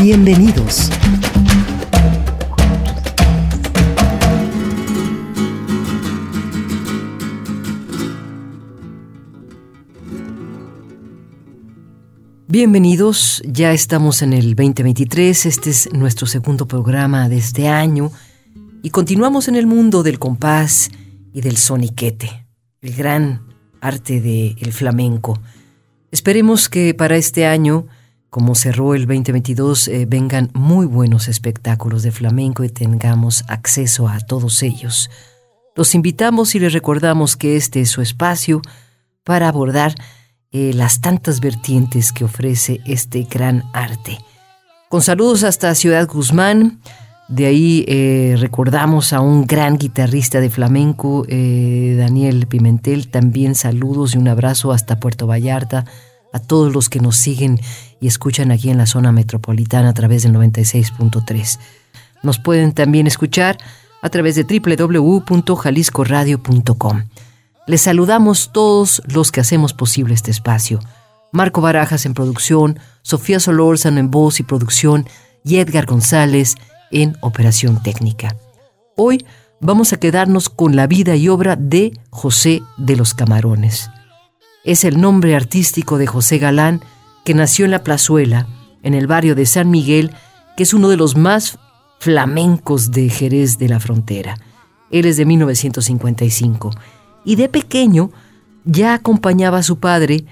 Bienvenidos. Bienvenidos, ya estamos en el 2023, este es nuestro segundo programa de este año y continuamos en el mundo del compás y del soniquete, el gran arte del flamenco. Esperemos que para este año, como cerró el 2022, eh, vengan muy buenos espectáculos de flamenco y tengamos acceso a todos ellos. Los invitamos y les recordamos que este es su espacio para abordar eh, las tantas vertientes que ofrece este gran arte. Con saludos hasta Ciudad Guzmán, de ahí eh, recordamos a un gran guitarrista de flamenco, eh, Daniel Pimentel. También saludos y un abrazo hasta Puerto Vallarta, a todos los que nos siguen y escuchan aquí en la zona metropolitana a través del 96.3. Nos pueden también escuchar a través de www.jaliscoradio.com. Les saludamos todos los que hacemos posible este espacio. Marco Barajas en producción, Sofía Solórzano en voz y producción y Edgar González en operación técnica. Hoy vamos a quedarnos con la vida y obra de José de los Camarones. Es el nombre artístico de José Galán, que nació en La Plazuela, en el barrio de San Miguel, que es uno de los más flamencos de Jerez de la Frontera. Él es de 1955 y de pequeño ya acompañaba a su padre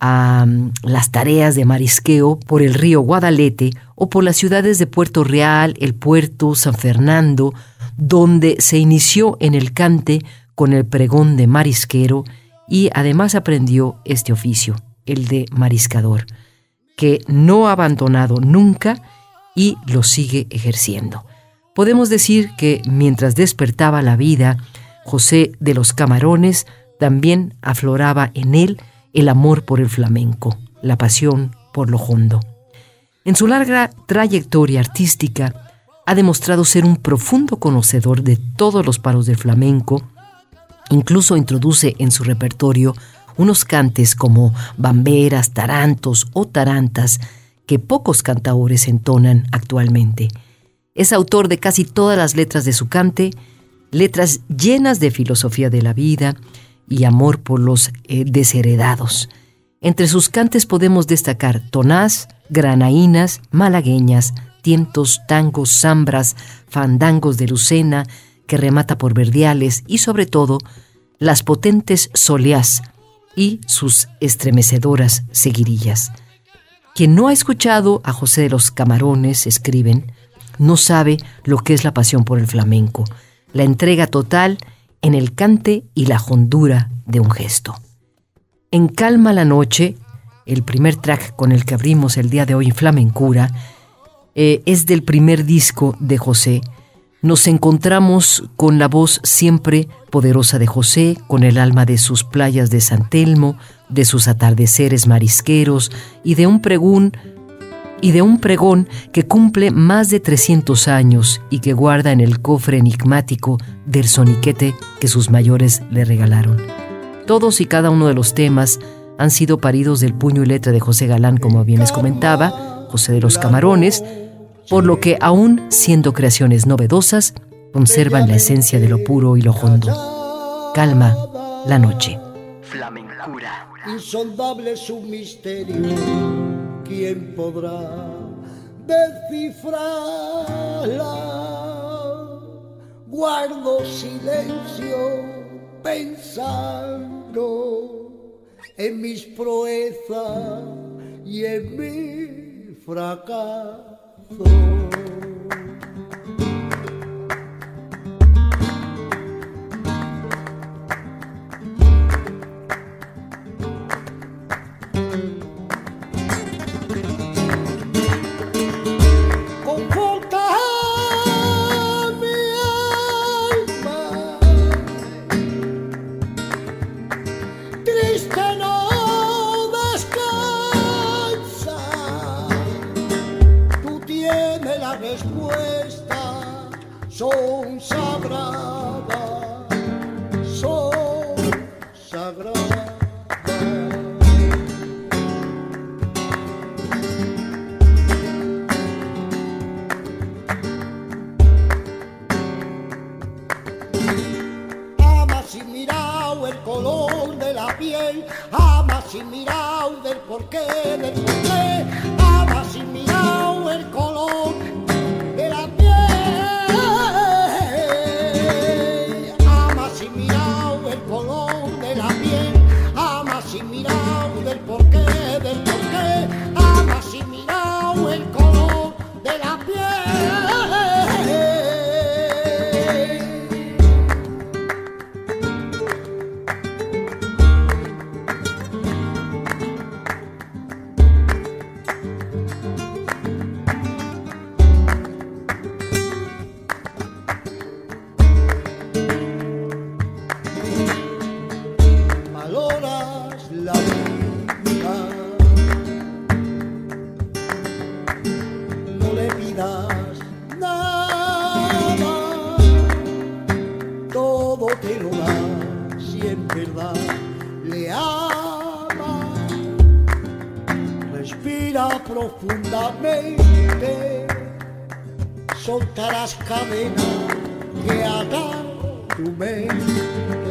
a mm, las tareas de marisqueo por el río Guadalete o por las ciudades de Puerto Real, El Puerto, San Fernando, donde se inició en el cante con el pregón de marisquero y además aprendió este oficio, el de mariscador, que no ha abandonado nunca y lo sigue ejerciendo. Podemos decir que mientras despertaba la vida, José de los Camarones también afloraba en él el amor por el flamenco, la pasión por lo hondo. En su larga trayectoria artística, ha demostrado ser un profundo conocedor de todos los paros del flamenco, incluso introduce en su repertorio unos cantes como bamberas, tarantos o tarantas que pocos cantaores entonan actualmente. Es autor de casi todas las letras de su cante, letras llenas de filosofía de la vida, y amor por los eh, desheredados. Entre sus cantes podemos destacar tonás, granaínas, malagueñas, tientos, tangos, zambras, fandangos de Lucena, que remata por verdiales y sobre todo las potentes soleás y sus estremecedoras seguirillas. Quien no ha escuchado a José de los Camarones, escriben, no sabe lo que es la pasión por el flamenco, la entrega total en el cante y la hondura de un gesto. En Calma la Noche, el primer track con el que abrimos el día de hoy Flamencura, eh, es del primer disco de José. Nos encontramos con la voz siempre poderosa de José, con el alma de sus playas de San Telmo, de sus atardeceres marisqueros y de un pregún y de un pregón que cumple más de 300 años y que guarda en el cofre enigmático del soniquete que sus mayores le regalaron. Todos y cada uno de los temas han sido paridos del puño y letra de José Galán, como bien les comentaba, José de los Camarones, por lo que aún siendo creaciones novedosas, conservan la esencia de lo puro y lo hondo. Calma la noche. Flamencura. Insondable su misterio ¿quién podrá descifrarla? Guardo silencio pensando en mis proezas y en mi fracaso. floor. No le pidas nada, todo te lo da si en verdad le ama. Respira profundamente, soltarás cadenas que atan tu mente.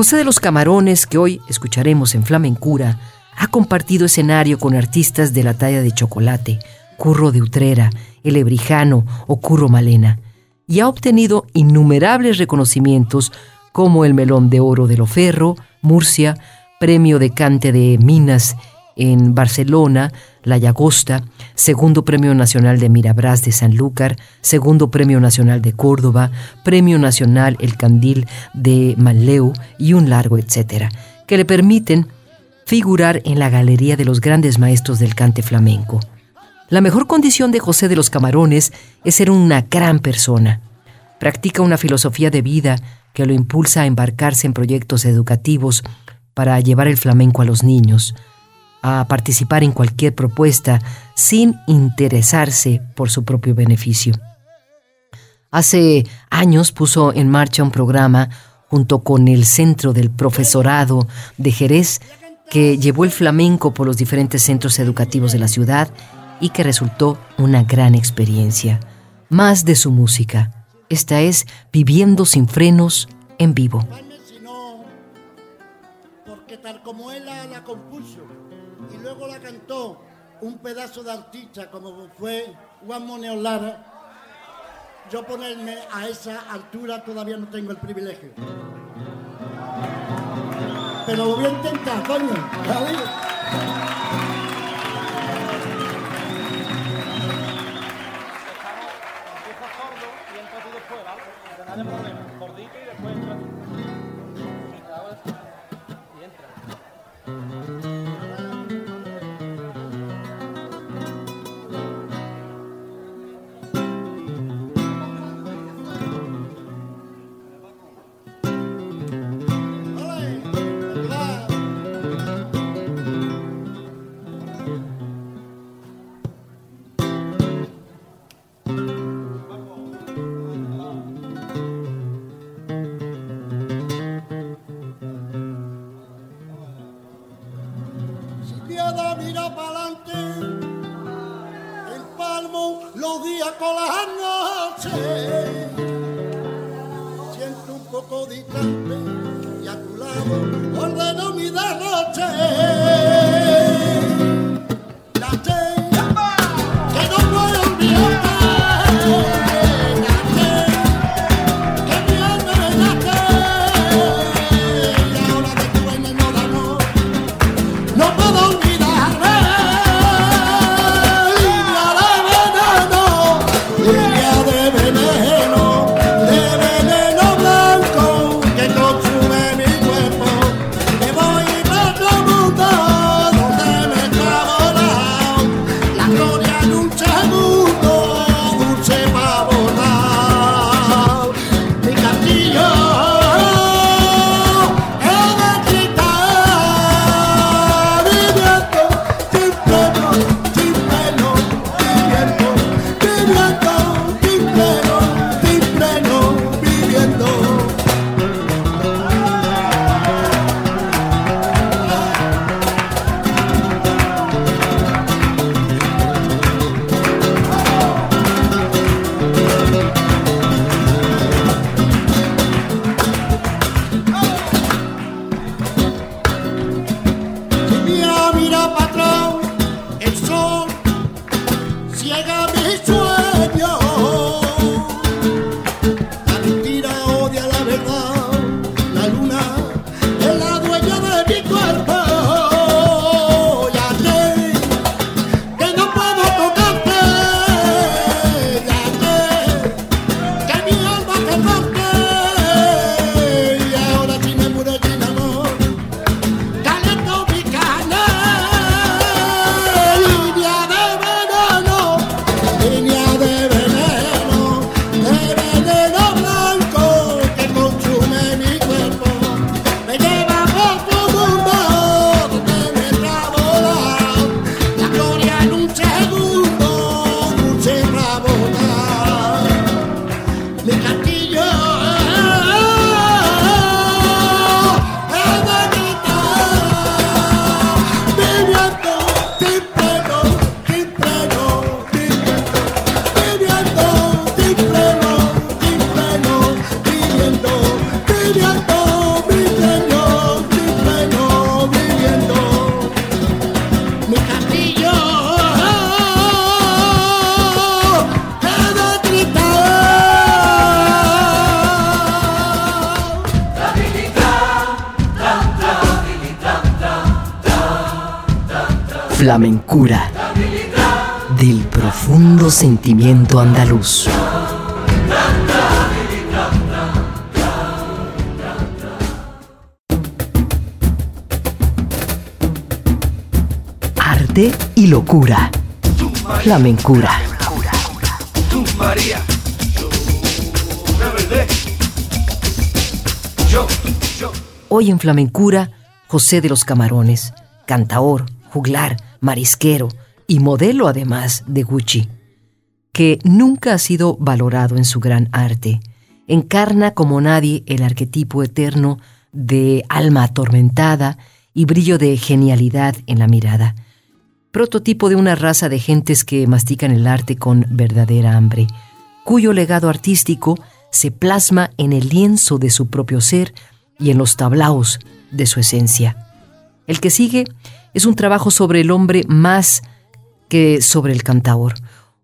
José de los Camarones, que hoy escucharemos en Flamencura, ha compartido escenario con artistas de la talla de Chocolate, Curro de Utrera, El Ebrijano o Curro Malena, y ha obtenido innumerables reconocimientos como el Melón de Oro de Loferro, Murcia, Premio de Cante de Minas en Barcelona, La Llagosta, Segundo Premio Nacional de Mirabrás de Sanlúcar, Segundo Premio Nacional de Córdoba, Premio Nacional El Candil de Manleu y un largo etcétera, que le permiten figurar en la galería de los grandes maestros del cante flamenco. La mejor condición de José de los Camarones es ser una gran persona. Practica una filosofía de vida que lo impulsa a embarcarse en proyectos educativos para llevar el flamenco a los niños, a participar en cualquier propuesta sin interesarse por su propio beneficio. Hace años puso en marcha un programa junto con el Centro del Profesorado de Jerez que llevó el flamenco por los diferentes centros educativos de la ciudad y que resultó una gran experiencia. Más de su música. Esta es Viviendo sin frenos en vivo. Porque tal como él la compuso y luego la cantó un pedazo de artista como fue Juan Moneo Lara, yo ponerme a esa altura todavía no tengo el privilegio. Pero lo voy a intentar, coño. ¿vale? Flamencura del profundo sentimiento andaluz. Arte y locura. Flamencura. Hoy en Flamencura, José de los Camarones, cantaor, juglar, marisquero y modelo además de Gucci, que nunca ha sido valorado en su gran arte. Encarna como nadie el arquetipo eterno de alma atormentada y brillo de genialidad en la mirada. Prototipo de una raza de gentes que mastican el arte con verdadera hambre, cuyo legado artístico se plasma en el lienzo de su propio ser y en los tablaos de su esencia. El que sigue es un trabajo sobre el hombre más que sobre el cantaor,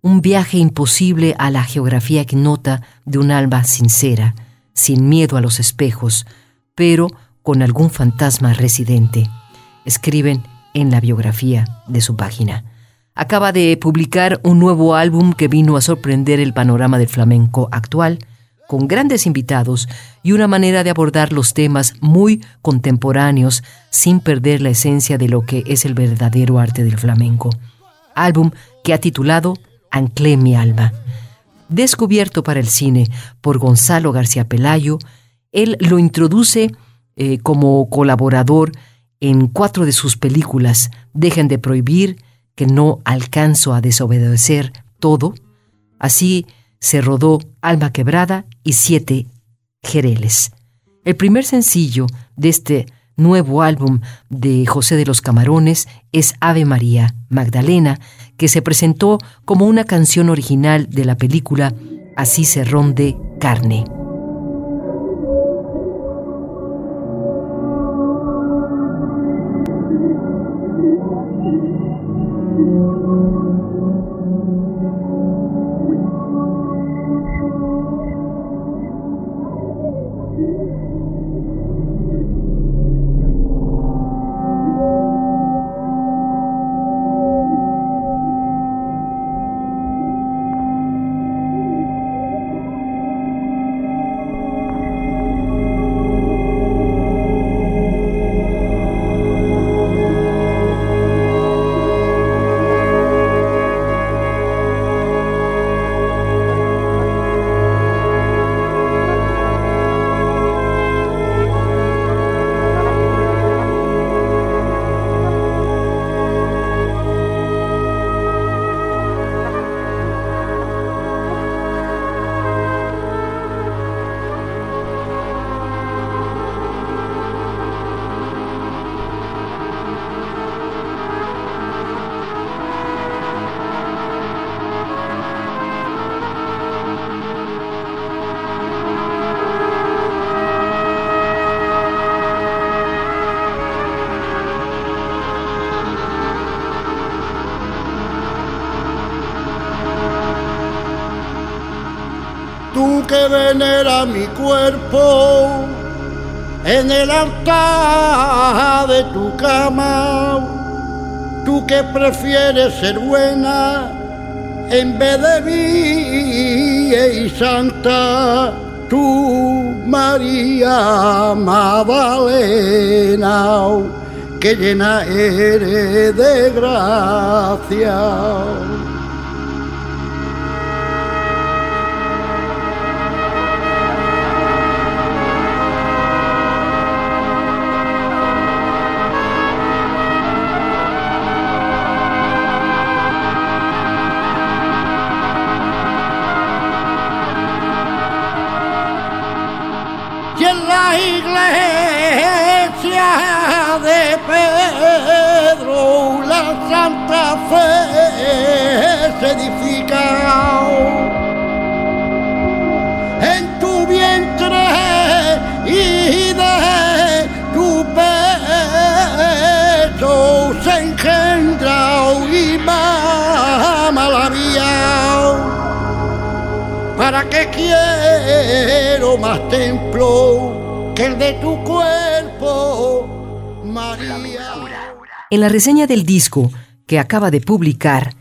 un viaje imposible a la geografía ignota de un alma sincera, sin miedo a los espejos, pero con algún fantasma residente. Escriben en la biografía de su página. Acaba de publicar un nuevo álbum que vino a sorprender el panorama del flamenco actual, con grandes invitados y una manera de abordar los temas muy contemporáneos sin perder la esencia de lo que es el verdadero arte del flamenco. Álbum que ha titulado Anclé mi alma. Descubierto para el cine por Gonzalo García Pelayo, él lo introduce eh, como colaborador en cuatro de sus películas, Dejen de prohibir, que no alcanzo a desobedecer todo. Así se rodó Alma Quebrada y Siete Jereles. El primer sencillo de este nuevo álbum de José de los Camarones es Ave María Magdalena, que se presentó como una canción original de la película Así se ronde carne. En el altar de tu cama. Tú que prefieres ser buena en vez de mí y santa. Tú, María Magdalena, que llena eres de gracia. Quiero más templo que el de tu cuerpo? En la reseña del disco que acaba de publicar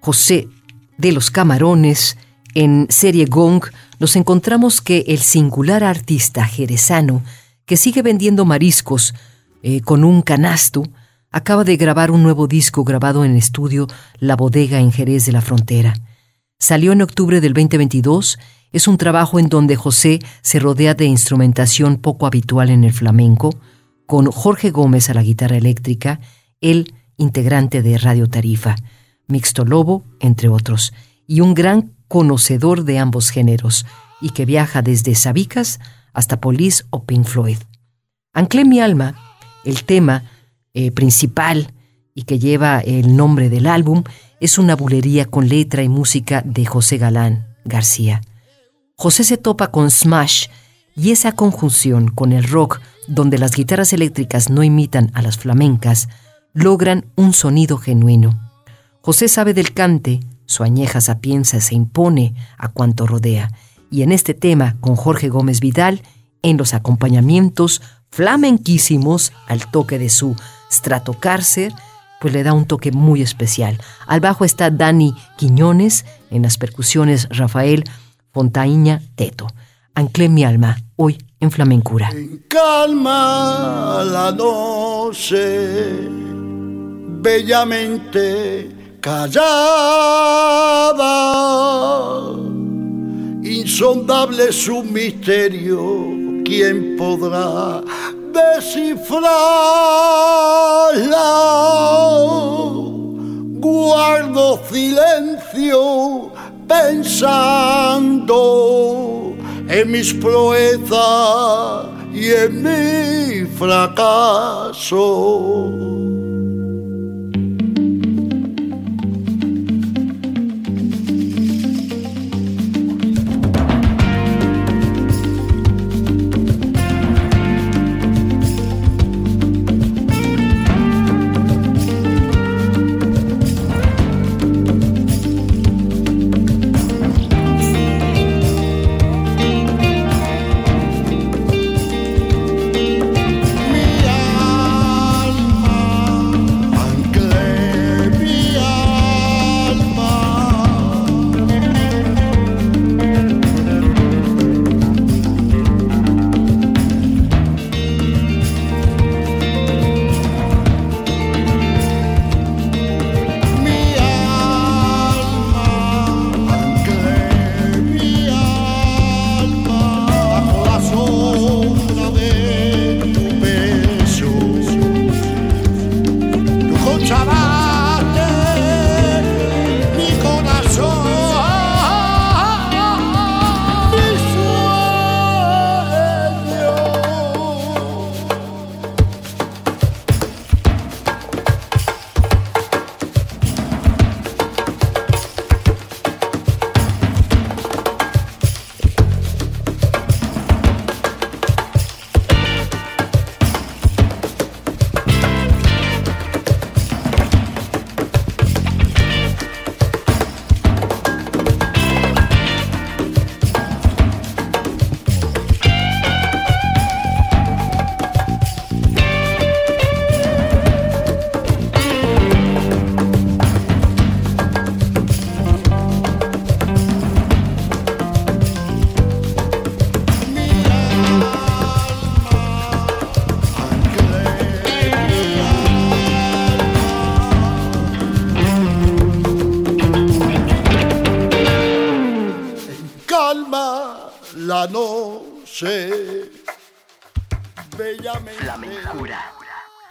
José de los Camarones en serie Gong, nos encontramos que el singular artista jerezano, que sigue vendiendo mariscos eh, con un canasto, acaba de grabar un nuevo disco grabado en estudio La Bodega en Jerez de la Frontera. Salió en octubre del 2022, es un trabajo en donde José se rodea de instrumentación poco habitual en el flamenco, con Jorge Gómez a la guitarra eléctrica, el integrante de Radio Tarifa, Mixto Lobo, entre otros, y un gran conocedor de ambos géneros, y que viaja desde Sabicas hasta Police o Pink Floyd. Anclé mi alma, el tema eh, principal y que lleva el nombre del álbum, es una bulería con letra y música de José Galán García. José se topa con Smash y esa conjunción con el rock donde las guitarras eléctricas no imitan a las flamencas, logran un sonido genuino. José sabe del cante, su añeja sapienza se impone a cuanto rodea, y en este tema con Jorge Gómez Vidal, en los acompañamientos flamenquísimos al toque de su Stratocaster, pues le da un toque muy especial. Al bajo está Dani Quiñones, en las percusiones Rafael Fontaíña Teto. Anclé mi alma, hoy en Flamencura. En calma la noche, bellamente callada, insondable su misterio, ¿quién podrá descifrarla? Guardo silencio pensando en mis proezas y en mi fracaso.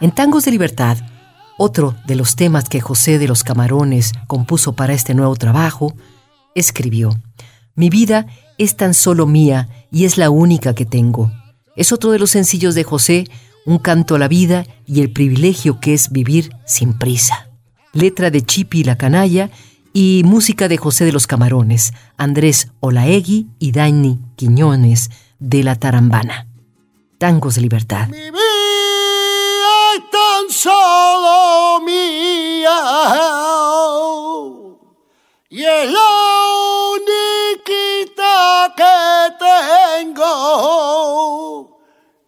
En Tangos de Libertad, otro de los temas que José de los Camarones compuso para este nuevo trabajo, escribió, Mi vida es tan solo mía y es la única que tengo. Es otro de los sencillos de José, un canto a la vida y el privilegio que es vivir sin prisa. Letra de Chipi la Canalla y música de José de los Camarones, Andrés Olaegui y Dani Quiñones de la Tarambana. Tangos de Libertad. Solo mía y es la única que tengo.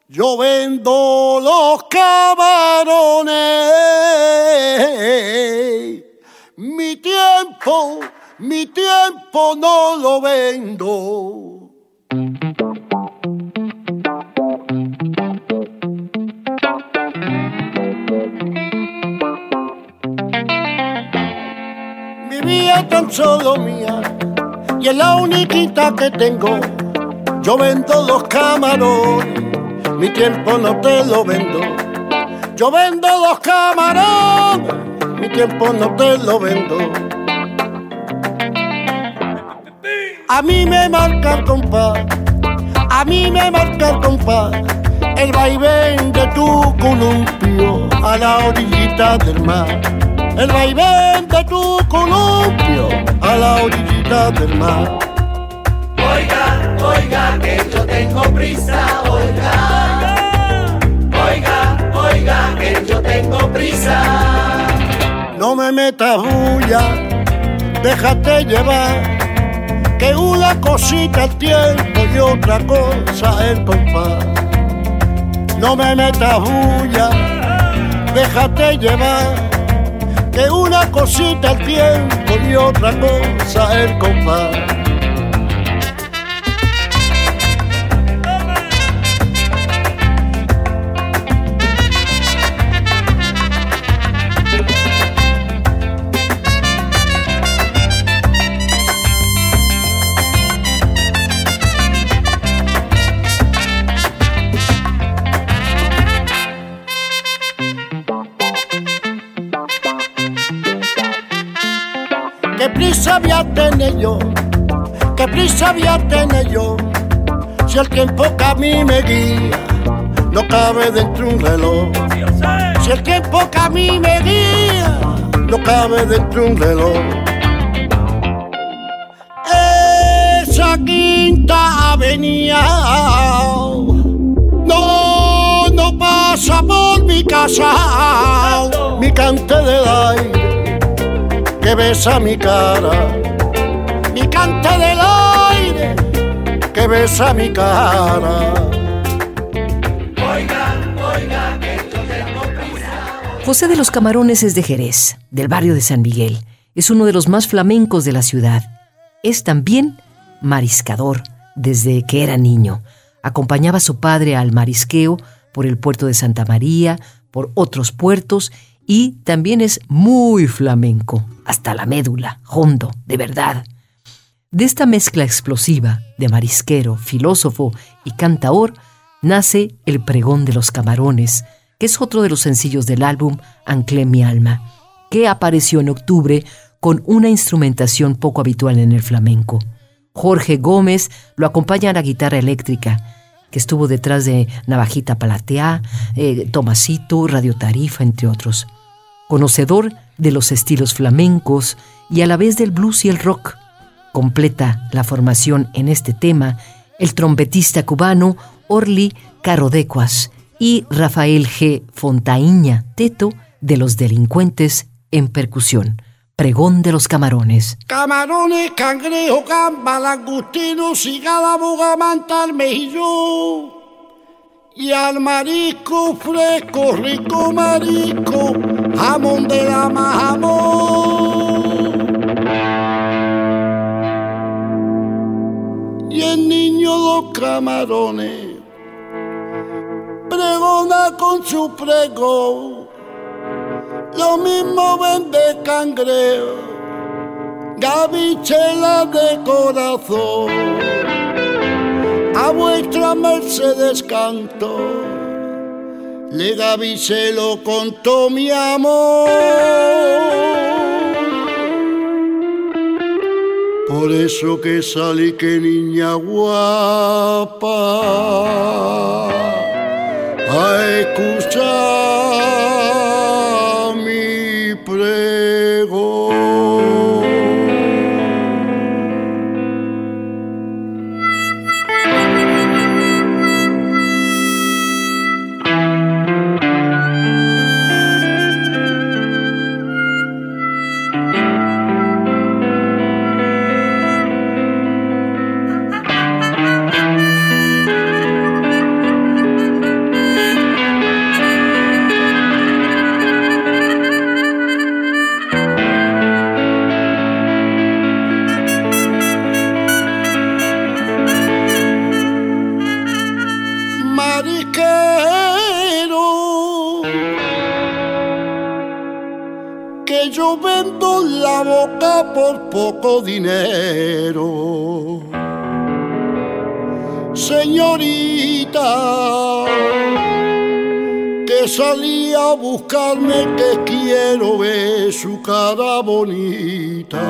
Yo vendo los camarones. Mi tiempo, mi tiempo no lo vendo. Mi vida tan solo mía y es la única que tengo. Yo vendo los camarones, mi tiempo no te lo vendo. Yo vendo los camarones, mi tiempo no te lo vendo. A mí me marca el compás, a mí me marca el compás, el vaivén de tu columpio a la orillita del mar. El vaivén de tu columpio a la orillita del mar. Oiga, oiga, que yo tengo prisa, oiga. Oiga, oiga, que yo tengo prisa. No me metas bulla, déjate llevar, que una cosita el tiempo y otra cosa el compás. No me metas bulla, déjate llevar, que una cosita el tiempo y otra cosa el compás. Prisa voy tener yo? ¿Qué prisa voy a tener yo? Si el tiempo que a mí me guía no cabe dentro de un reloj. Si el tiempo que a mí me guía no cabe dentro de un reloj. Esa quinta avenida no, no pasa por mi casa, mi que besa mi cara, mi cante del aire que besa mi cara. José de los Camarones es de Jerez, del barrio de San Miguel. Es uno de los más flamencos de la ciudad. Es también mariscador desde que era niño. Acompañaba a su padre al marisqueo por el puerto de Santa María, por otros puertos y también es muy flamenco, hasta la médula, hondo, de verdad. De esta mezcla explosiva de marisquero, filósofo y cantaor, nace El pregón de los camarones, que es otro de los sencillos del álbum Anclé mi alma, que apareció en octubre con una instrumentación poco habitual en el flamenco. Jorge Gómez lo acompaña a la guitarra eléctrica, que estuvo detrás de Navajita Palatea, eh, Tomasito, Radio Tarifa, entre otros. Conocedor de los estilos flamencos y a la vez del blues y el rock. Completa la formación en este tema el trompetista cubano Orly Carodecuas y Rafael G. Fontaíña Teto de los Delincuentes en percusión. Pregón de los camarones. Camarones, cangrejo, gamba, langostino, cigala, bugamanta. Y al marisco fresco, rico marisco, jamón de la majamón. Y el niño los camarones pregona con su pregón. Lo mismo vende cangrejo, gavichela de corazón. A vuestra mercedes canto, Le se lo contó mi amor. Por eso que salí que niña guapa a escuchar boca por poco dinero. Señorita, que salí a buscarme que quiero ver su cara bonita.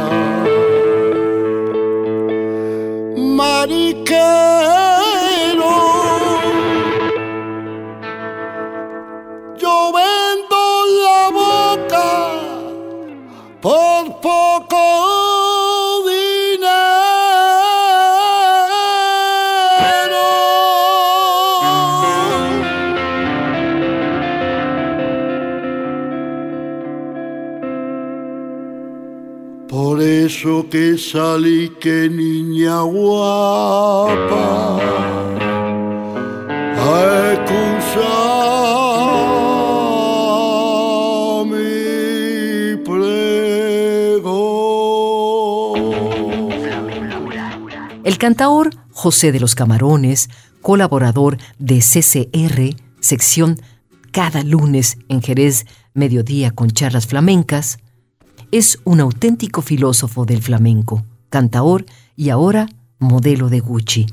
Mariquero, yo vendo la boca por que salí que niña guapa a mi prego. El cantaor José de los Camarones, colaborador de CCR, sección cada lunes en Jerez, mediodía con charlas flamencas, es un auténtico filósofo del flamenco, cantaor y ahora modelo de Gucci.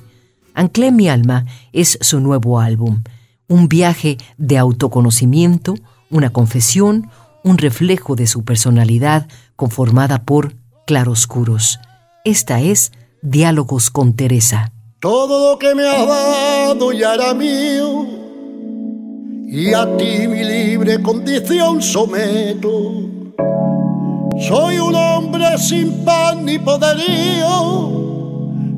Anclé mi alma es su nuevo álbum, un viaje de autoconocimiento, una confesión, un reflejo de su personalidad conformada por claroscuros. Esta es Diálogos con Teresa. Todo lo que me has dado ya era mío y a ti mi libre condición someto. Soy un hombre sin pan ni poderío,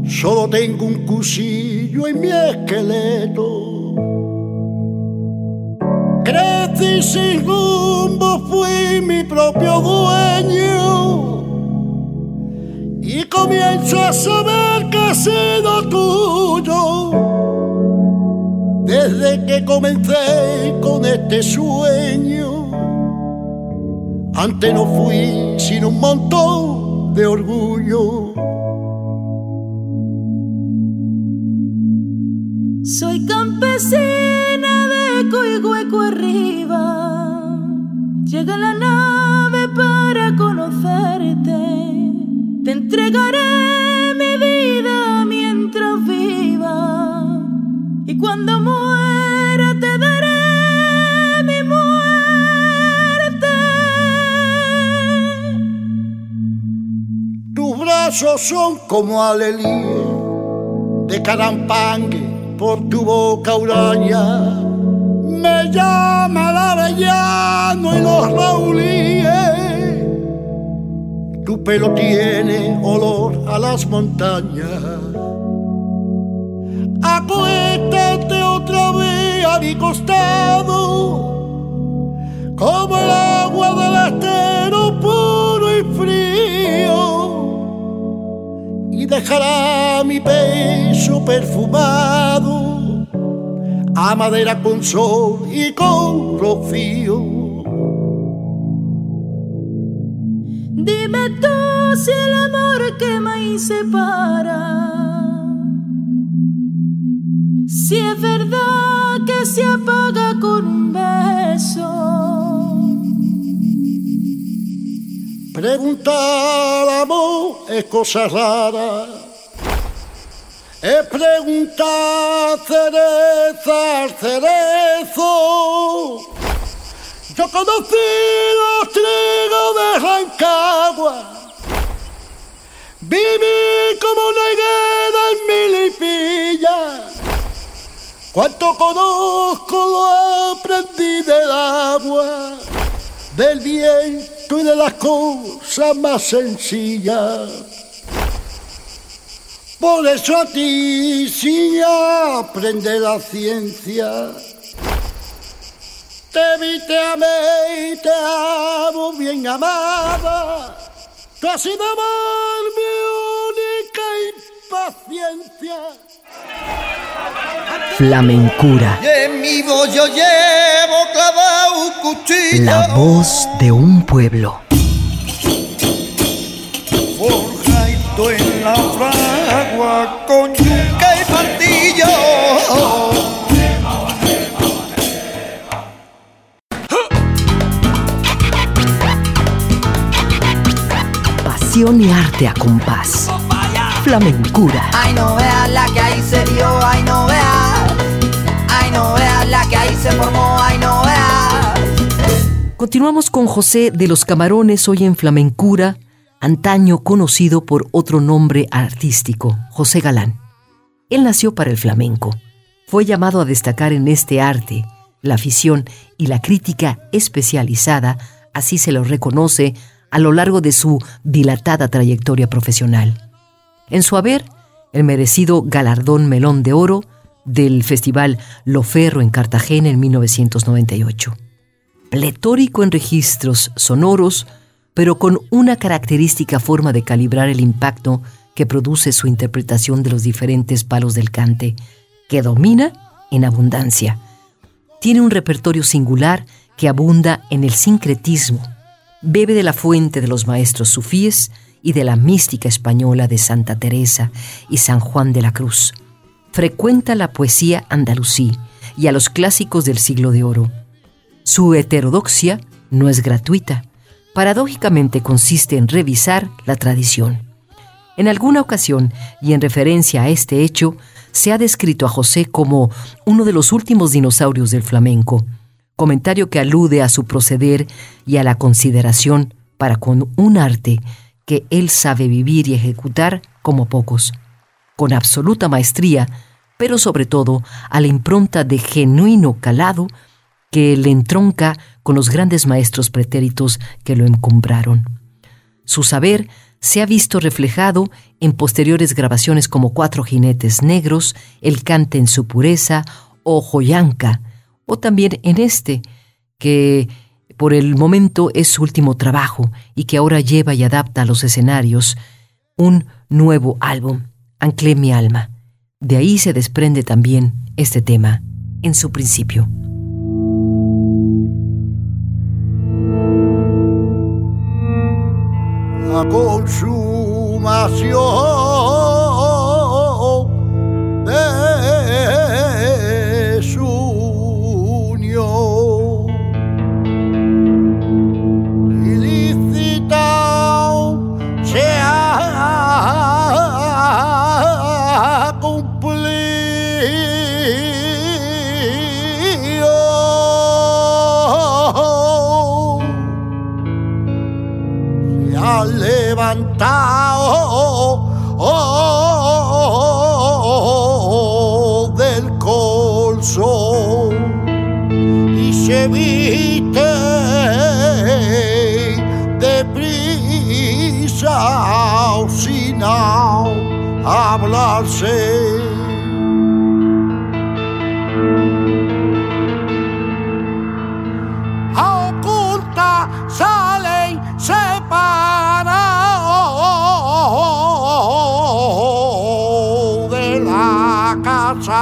solo tengo un cuchillo en mi esqueleto. Crecí sin rumbo, fui mi propio dueño y comienzo a saber que he sido tuyo desde que comencé con este sueño. Antes no fui sin un montón de orgullo. Soy campesina de Coihueco arriba. Llega la nave para conocerte. Te entregaré mi vida mientras viva. Y cuando muera te daré Son como alelíes de carampangue por tu boca huraña. Me llama el avellano y los raulíes. Tu pelo tiene olor a las montañas. Acuéstate otra vez a mi costado, como el agua del estero puro y frío y dejará mi pecho perfumado a madera con sol y con rocío. Dime tú si el amor que me separa, si es verdad que se apaga con un beso. Preguntar amor es cosa rara. He preguntado cereza cerezo. Yo conocí los trigos de Rancagua. Viví como una higuera en milipilla. Cuanto conozco lo aprendí del agua, del viento y de las cosas más sencillas. Por eso a ti sí aprende la ciencia. Te vi, te amé y te amo bien amada. Tú has sido amor mi única impaciencia. Flamencura. Y en mi voz yo llevo clavado cuchillo. La voz de un pueblo. Forjadito en la fragua con yuca y martillo. Pasión y arte a compás. Flamencura. Ay, no veas la que ahí se dio, ay, no veas. Ay, no veas la que ahí se formó, ay, no veas. Continuamos con José de los Camarones, hoy en Flamencura, antaño conocido por otro nombre artístico, José Galán. Él nació para el flamenco. Fue llamado a destacar en este arte. La afición y la crítica especializada, así se lo reconoce a lo largo de su dilatada trayectoria profesional. En su haber, el merecido galardón Melón de Oro del Festival Loferro en Cartagena en 1998. Pletórico en registros sonoros, pero con una característica forma de calibrar el impacto que produce su interpretación de los diferentes palos del cante, que domina en abundancia. Tiene un repertorio singular que abunda en el sincretismo, bebe de la fuente de los maestros sufíes y de la mística española de Santa Teresa y San Juan de la Cruz. Frecuenta la poesía andalusí y a los clásicos del siglo de oro. Su heterodoxia no es gratuita. Paradójicamente consiste en revisar la tradición. En alguna ocasión, y en referencia a este hecho, se ha descrito a José como uno de los últimos dinosaurios del flamenco, comentario que alude a su proceder y a la consideración para con un arte que él sabe vivir y ejecutar como pocos, con absoluta maestría, pero sobre todo a la impronta de genuino calado que le entronca con los grandes maestros pretéritos que lo encumbraron. Su saber se ha visto reflejado en posteriores grabaciones como Cuatro jinetes negros, El cante en su pureza o Joyanca, o también en este, que por el momento es su último trabajo y que ahora lleva y adapta a los escenarios un nuevo álbum, Anclé mi alma. De ahí se desprende también este tema, en su principio. la consumación levantado del colso y se viste de prisa sin hablarse. La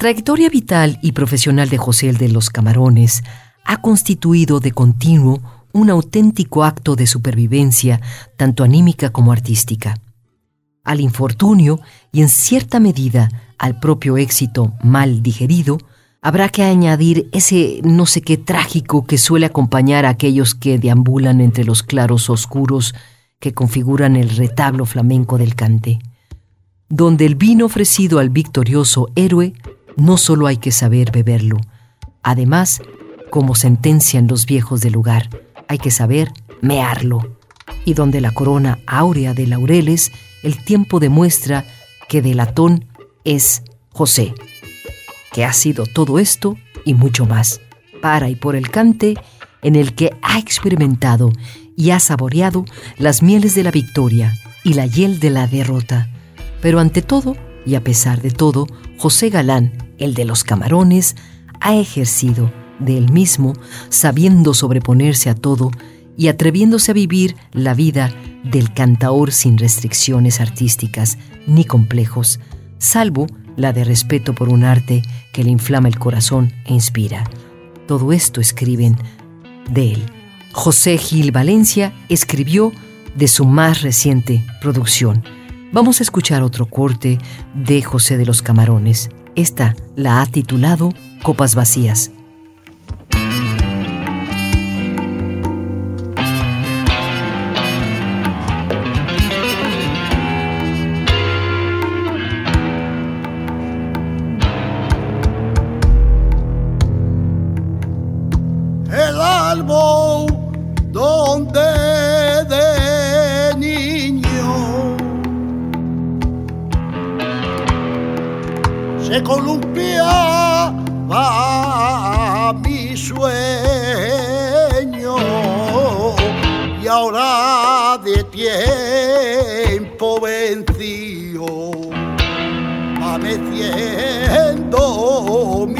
trayectoria vital y profesional de José el de los Camarones ha constituido de continuo un auténtico acto de supervivencia, tanto anímica como artística. Al infortunio y en cierta medida al propio éxito mal digerido, habrá que añadir ese no sé qué trágico que suele acompañar a aquellos que deambulan entre los claros oscuros que configuran el retablo flamenco del cante donde el vino ofrecido al victorioso héroe no solo hay que saber beberlo, además, como sentencian los viejos del lugar, hay que saber mearlo, y donde la corona áurea de laureles el tiempo demuestra que de latón es José, que ha sido todo esto y mucho más, para y por el cante en el que ha experimentado y ha saboreado las mieles de la victoria y la hiel de la derrota. Pero ante todo, y a pesar de todo, José Galán, el de los camarones, ha ejercido de él mismo, sabiendo sobreponerse a todo y atreviéndose a vivir la vida del cantaor sin restricciones artísticas ni complejos, salvo la de respeto por un arte que le inflama el corazón e inspira. Todo esto escriben de él. José Gil Valencia escribió de su más reciente producción. Vamos a escuchar otro corte de José de los Camarones. Esta la ha titulado Copas Vacías. el se columpiaba mi sueño. Y ahora de tiempo vencido va meciendo mi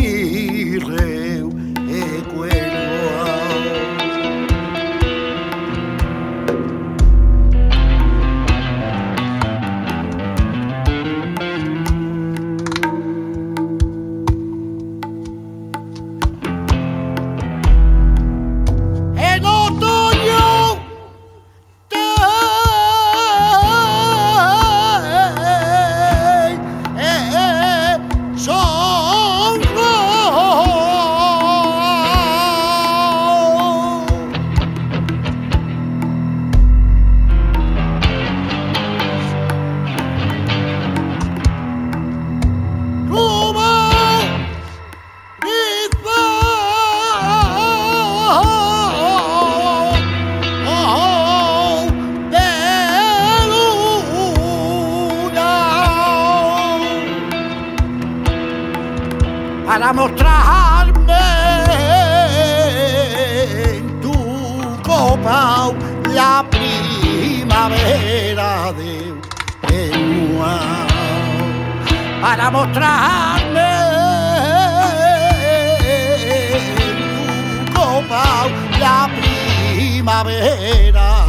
primavera de para mostrarme en tu copa la primavera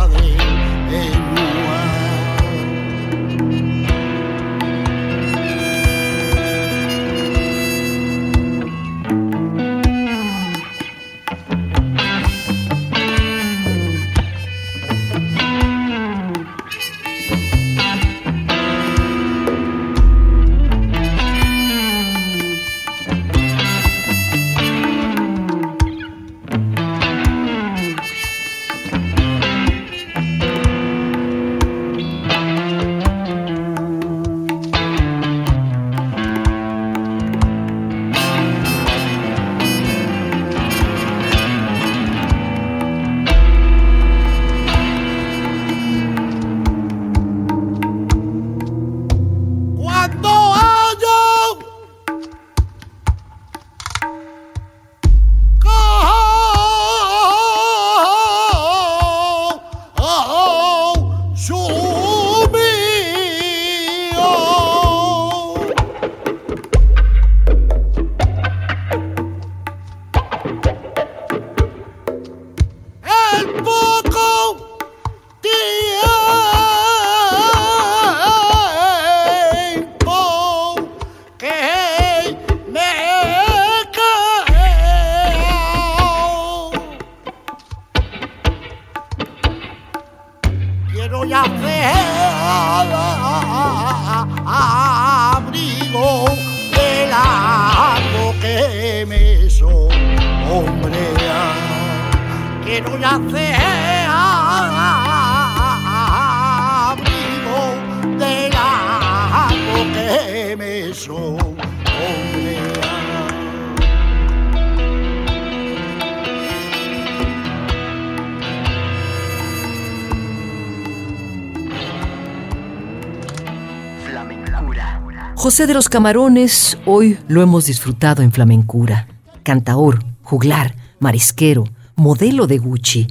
José de los Camarones hoy lo hemos disfrutado en flamencura. Cantaor, juglar, marisquero, modelo de Gucci.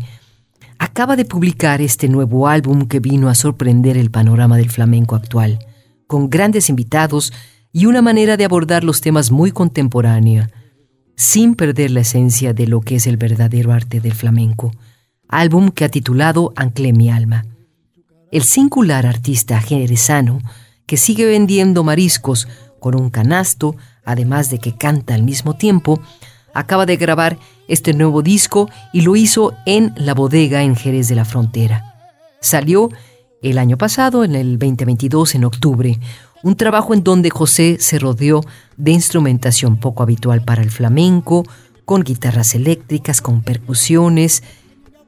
Acaba de publicar este nuevo álbum que vino a sorprender el panorama del flamenco actual, con grandes invitados y una manera de abordar los temas muy contemporánea, sin perder la esencia de lo que es el verdadero arte del flamenco. Álbum que ha titulado Anclé mi alma. El singular artista jerezano que sigue vendiendo mariscos con un canasto, además de que canta al mismo tiempo, acaba de grabar este nuevo disco y lo hizo en la bodega en Jerez de la Frontera. Salió el año pasado, en el 2022, en octubre, un trabajo en donde José se rodeó de instrumentación poco habitual para el flamenco, con guitarras eléctricas, con percusiones,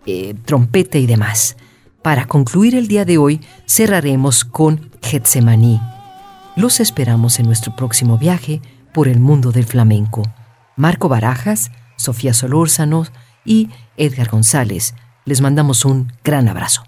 eh, trompeta y demás. Para concluir el día de hoy, cerraremos con Getsemaní. Los esperamos en nuestro próximo viaje por el mundo del flamenco. Marco Barajas, Sofía Solórzano y Edgar González. Les mandamos un gran abrazo.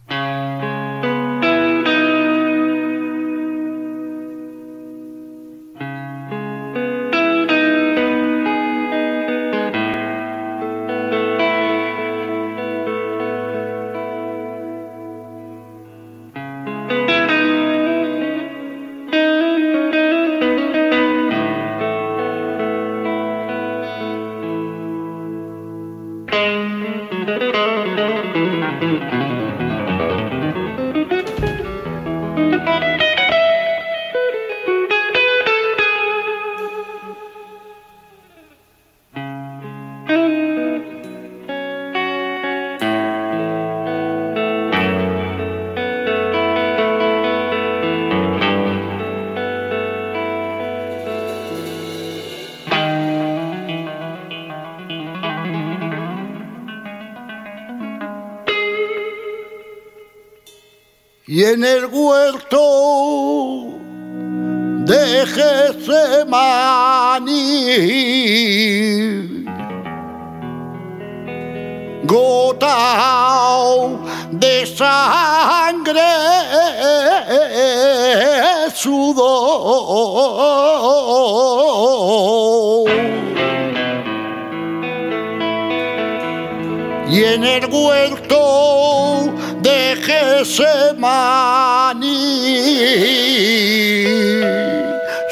En el huerto de Gesemaní.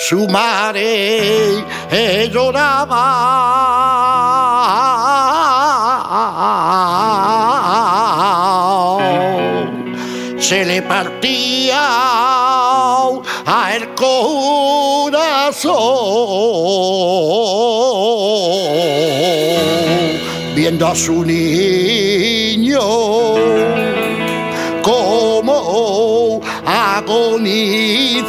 Su madre lloraba, se le partía a el corazón viendo a su niño como agonizaba.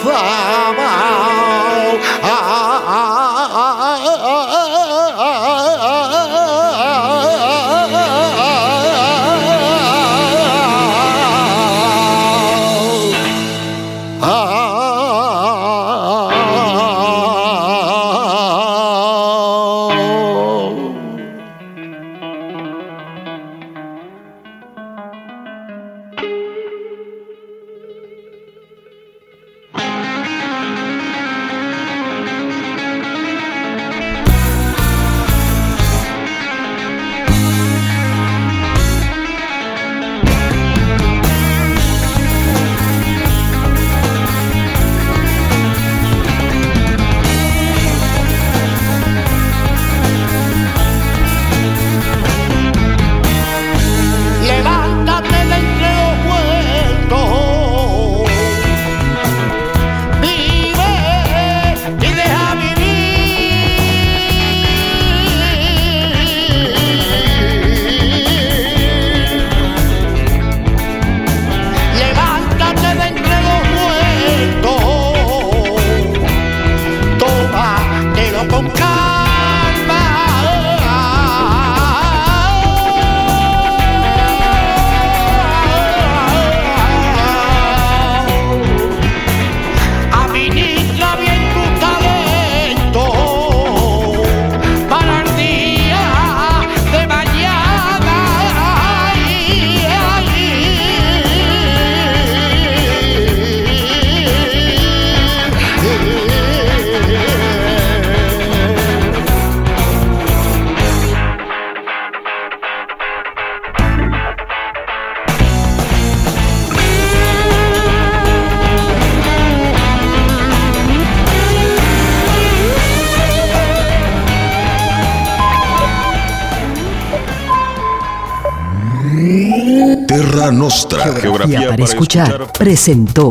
Nostra. Geografía para escuchar presentó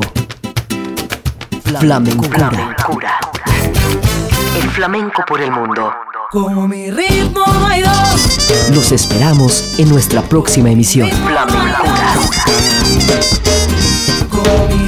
Flamencura. El flamenco por el mundo. Como mi ritmo no hay dos. Los esperamos en nuestra próxima emisión. Como mi